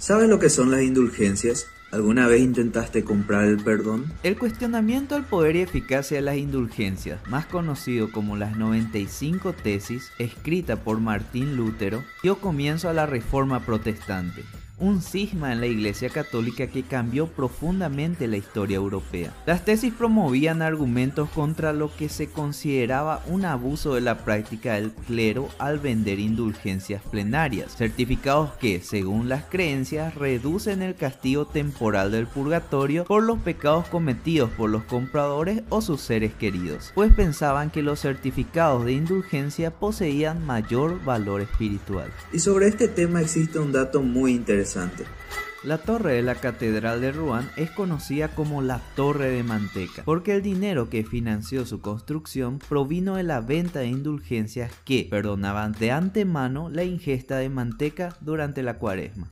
¿Sabes lo que son las indulgencias? ¿Alguna vez intentaste comprar el perdón? El cuestionamiento al poder y eficacia de las indulgencias, más conocido como las 95 tesis, escrita por Martín Lutero, dio comienzo a la Reforma Protestante un cisma en la Iglesia Católica que cambió profundamente la historia europea. Las tesis promovían argumentos contra lo que se consideraba un abuso de la práctica del clero al vender indulgencias plenarias, certificados que, según las creencias, reducen el castigo temporal del purgatorio por los pecados cometidos por los compradores o sus seres queridos, pues pensaban que los certificados de indulgencia poseían mayor valor espiritual. Y sobre este tema existe un dato muy interesante la torre de la Catedral de Rouen es conocida como la Torre de Manteca, porque el dinero que financió su construcción provino de la venta de indulgencias que perdonaban de antemano la ingesta de manteca durante la cuaresma.